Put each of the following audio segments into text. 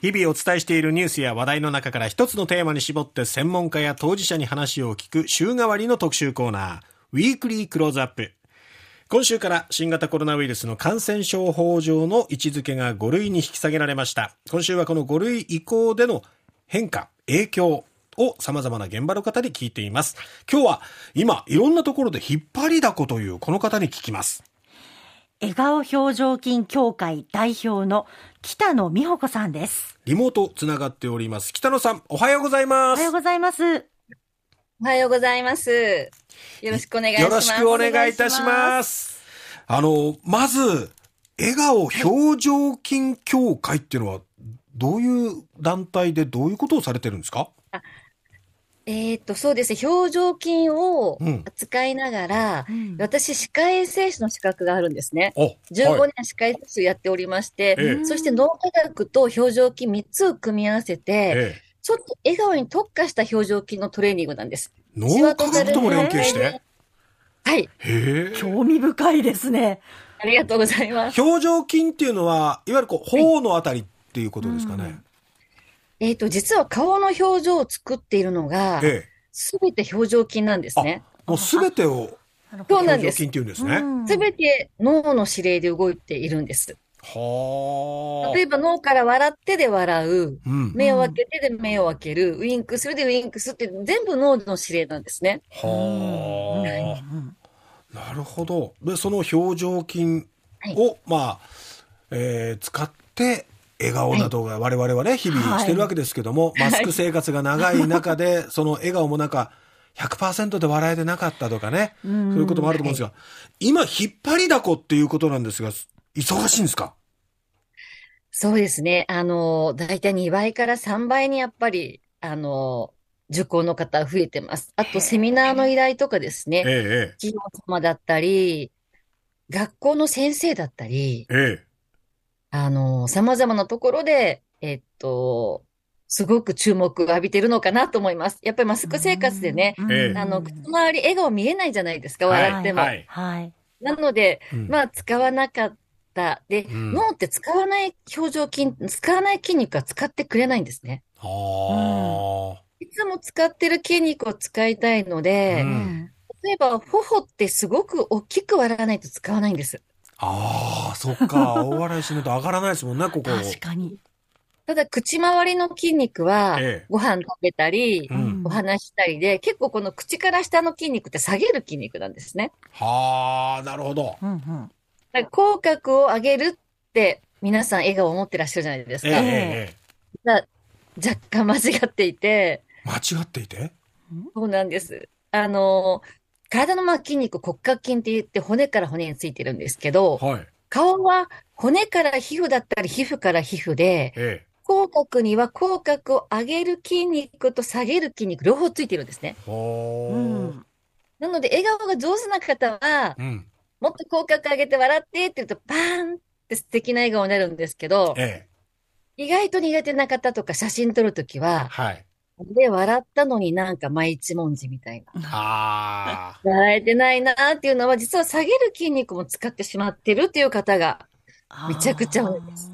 日々お伝えしているニュースや話題の中から一つのテーマに絞って専門家や当事者に話を聞く週替わりの特集コーナー、ウィークリークローズアップ。今週から新型コロナウイルスの感染症法上の位置づけが5類に引き下げられました。今週はこの5類移行での変化、影響を様々な現場の方に聞いています。今日は今いろんなところで引っ張りだこというこの方に聞きます。笑顔表情筋協会代表の北野美穂子さんです。リモートつながっております。北野さん、おはようございおます。はようございます。おはようございます。よろしくお願いします。よろしくお願いいたします。あの、まず、笑顔表情筋協会っていうのは、どういう団体でどういうことをされてるんですか？えーっと、そうですね。表情筋をうん扱いながら、うん私、歯科衛生士の資格があるんですね。お、15はい年歯科衛生士をやっておりまして、ええそして脳科学と表情筋3つを組み合わせて、ええ、ちょっと笑顔に特化した表情筋のトレーニングなんです。脳科学とも連携して？はい。へえ。興味深いですね。ありがとうございます。表情筋っていうのは、いわゆるこう、頬のあたりっていうことですかね。えーっと、実は顔の表情を作っているのが、ええ。すべて表情筋なんですね。もうすべてをそうなんです筋っていうんですね。うんすべて脳の指令で動いているんです。はあ。例えば脳から笑ってで笑う、うん。目を開けてで目を開ける、ウインクするでウインクするって全部脳の指令なんですね。はあ。なるほど。で、その表情筋はいを、まあ、えー使って、笑顔などが我々はね、日々してるわけですけども、マスク生活が長い中で、その笑顔もなんか、100%で笑えてなかったとかね、そういうこともあると思うんですが、今、引っ張りだこっていうことなんですが、忙しいんですか？そうですね。あの、だいたい2倍から3倍にやっぱり、あの、受講の方増えてます。あと、セミナーの依頼とかですね。え企業様だったり、学校の先生だったり、え、ええ。あの、様々なところで、えっと、すごく注目を浴びてるのかなと思います。やっぱりマスク生活でね、うんええあの、口周り笑顔見えないじゃないですか、はい笑っても。はいはい。なので、うんまあ、使わなかった。で、うん脳って使わない表情筋、使わない筋肉は使ってくれないんですね。あいつも使ってる筋肉を使いたいので、うん例えば、頬ってすごく大きく笑わないと使わないんです。あ。ああ、そっか。大笑いしないと上がらないですもんね、ここ。確かに。ただ、口周りの筋肉はええ、ご飯食べたりう、ん。お話ししたりで、結構この口から下の筋肉って下げる筋肉なんですね。はあ、なるほど。うんうん口角を上げるって、皆さん笑顔を持ってらっしゃるじゃないですええ、か。ええ、ええ。だ若干間違っていて、間違っていて？そうなんです。あの、体のまあ筋肉、骨格筋って言って骨から骨についてるんですけど、はい。顔は骨から皮膚だったり皮膚から皮膚で、え口角には口角を上げる筋肉と下げる筋肉両方ついてるんですね。え。う。んなので笑顔が上手な方は、うん。もっと口角上げて笑ってって言うとパーンって素敵な笑顔になるんですけど、ええ。意外と苦手な方とか写真撮るときは、はい。で、笑ったのになんか毎一文字みたいな。ああ。笑えてないなーっていうのは、実は下げる筋肉も使ってしまってるっていう方が、めちゃくちゃ多いです。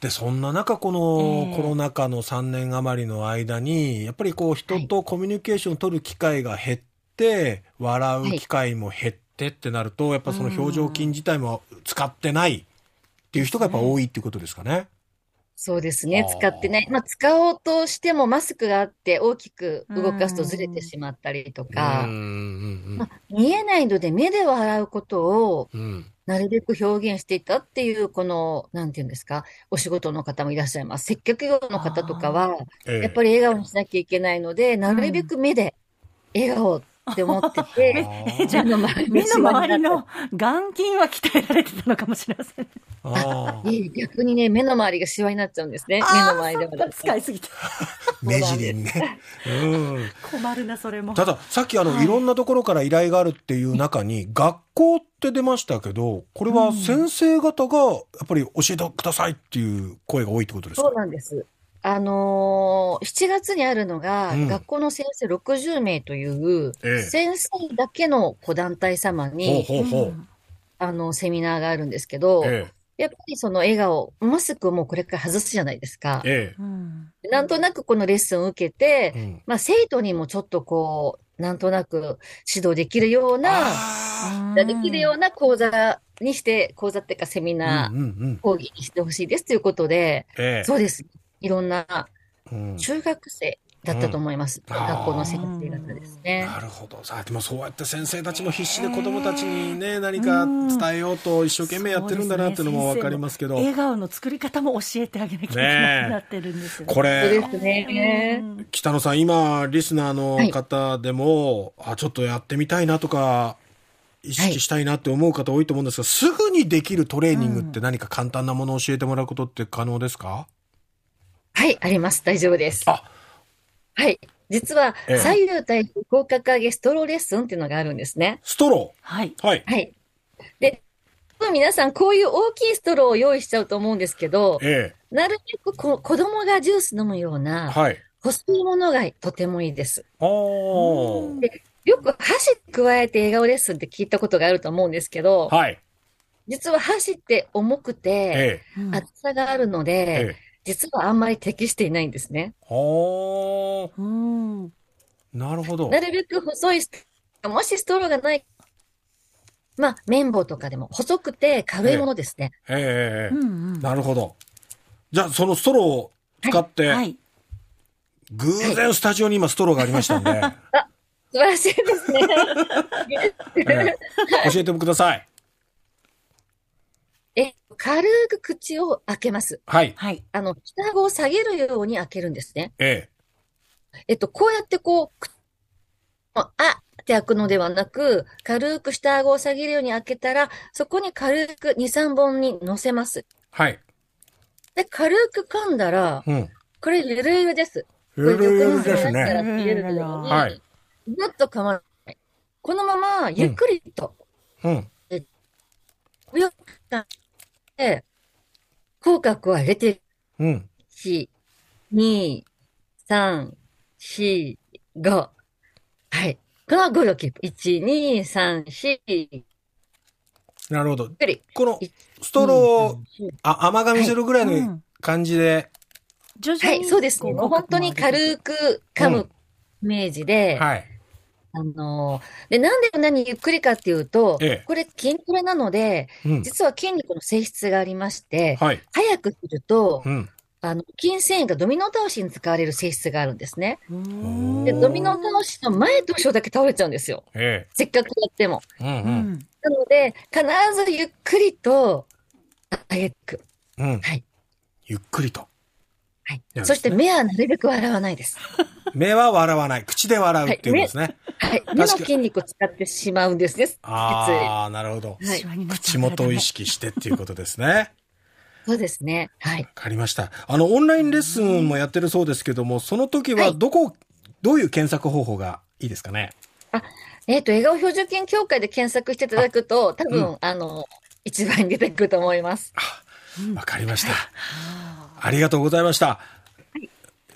で、そんな中、このええ。コロナ禍の3年余りの間に、やっぱりこう人とコミュニケーションを取る機会が減って、笑う機会も減ってってなると、やっぱその表情筋自体も使ってないっていう人がやっぱ多いっていうことですかね。そうですね。使ってない。まあ、使おうとしてもマスクがあって大きく動かすとずれてしまったりとうんか、うんまあ、見えないので目で笑うことを。なるべく表現していたっていう、この、なんていうんですか、お仕事の方もいらっしゃいます。接客業の方とかは、ええ。やっぱり笑顔にしなきゃいけないので、なるべく目で笑顔って思ってて、あーじゃあ目の周り目の周りのの眼筋は鍛えられてたのかもしれません。あ逆にね、目の周りがシワになっちゃうんですね。目の周りで笑うと使いすぎて。目尻にね。うん。困るな、それも。ただ、さっきあの、はいいろんなところから依頼があるっていう中に、学校って出ましたけど、これは先生方が、やっぱり教えてくださいっていう声が多いってことですか？そうなんです。あのー7月にあるのが、うん学校の先生60名という、ええ先生だけのこう団体様ほうに、ほうほう。んあの、セミナーがあるんですけど、えやっぱりその笑顔、マスクをもうこれから外すじゃないですか。なんとなくこのレッスンを受けて、え。うん。まあ生徒にもちょっとこう、なんとなく指導できるような、あできるような講座にして、講座っていうかセミーナー。講義にしてほしいですということで、ええ。そうです。いろんなうん。中学生だったと思います。うん。学校の先生方ですね。なるほど。さあ、でもそうやって先生たちも必死で子供たちにね、何か伝えようと一生懸命やってるんだなっていうのもわかりますけど、笑顔の作り方も教えてあげなきゃいけなくなってるんですよね。これ、ね。うん。北野さん、今、リスナーの方でも、あ、ちょっとやってみたいなとか、意識したいなって思う方多いと思うんですが、すぐにできるトレーニングって何か簡単なものを教えてもらうことって可能ですか？はい、あります。大丈夫です。あはい。実はええ、左右対称広角上げストローレッスンっていうのがあるんですね。ストロはい。ー。はい。はい。で、皆さんこういう大きいストローを用意しちゃうと思うんですけど、えなるべくこ子供がジュース飲むようえ。なはい。細いものがとてもいいです。おー。よく箸加えて笑顔レッスンって聞いたことがあると思うんですけど、はい。実は箸って重くて、ええ。うん厚さがあるのえで、え。実はあんまり適していないんですね。おー。うんなるほど。なるべく細いもしストローがない、まあ、綿棒とかでも細くて軽いものですね。ええええうんうんなるほど。じゃあ、そのストローを使って、はい。偶然スタジオに今ストローがありましたんで、素晴らしいですね。ええ教えてください。え、軽く口を開けます。はい。はい。あの、下顎を下げるように開けるんですね。ええっと、こうやってこう、くあって開くのではなく、軽く下顎を下げるように開けたら、そこに軽く2、3本に乗せます。え。はい。で、軽く噛んだら、うん。これゆるゆるです。ゆるゆるですね。はい。ぐっと噛まない。このまま、ゆっくりと、うん。上を噛んで、口角を上げて、うん。1、2、3、4、5。はい。この5をキープ。1、2、3、4、ゆっなるほど。くり。このストローを、あ、甘噛みするぐらいのうん感じで、徐々にはい、そうですね。もう本当に軽く噛むイメージで、はい。あのーで、なんでこんなにゆっくりかっていうと、ええこれ筋トレなので、うん。実は筋肉の性質がありまして、はい。早くすると、うん。あの、筋繊維がドミノ倒しに使われる性質があるんですね。うんで、ドミノ倒しの前と後ろだけ倒れちゃうんですよ。えせっかくやっても。え。うんううん。んなので、必ずゆっくりと、上げていく。うん。はい。ゆっくりと。はいや。そして目はなるべく笑わないです。目は笑わない。口で笑うっていうんですね。はい。目の筋肉を使ってしまうんですね。ああ、なるほど。はい口元を意識してっていうことですね。そうですね。はい。わかりました。あの、オンラインレッスンもやってるそうですけども、その時ははいどこ、どういう検索方法がいいですかね？えっ、と、笑顔標準筋協会で検索していただくと、多分、あの、一番に出てくると思います。わかりました。ありがとうございました。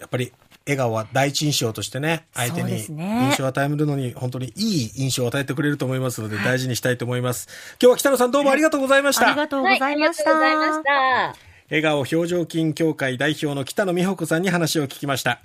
やっぱり、笑顔は第一印象としてね、相手に印象を与えるのに、本当にいい印象を与えてくれると思いますので、大事にしたいと思います。今日は北野さんどうもありがとうございました。ありがとうございました。はい、ありがとうございました。笑顔表情筋協会代表の北野美穂子さんに話を聞きました。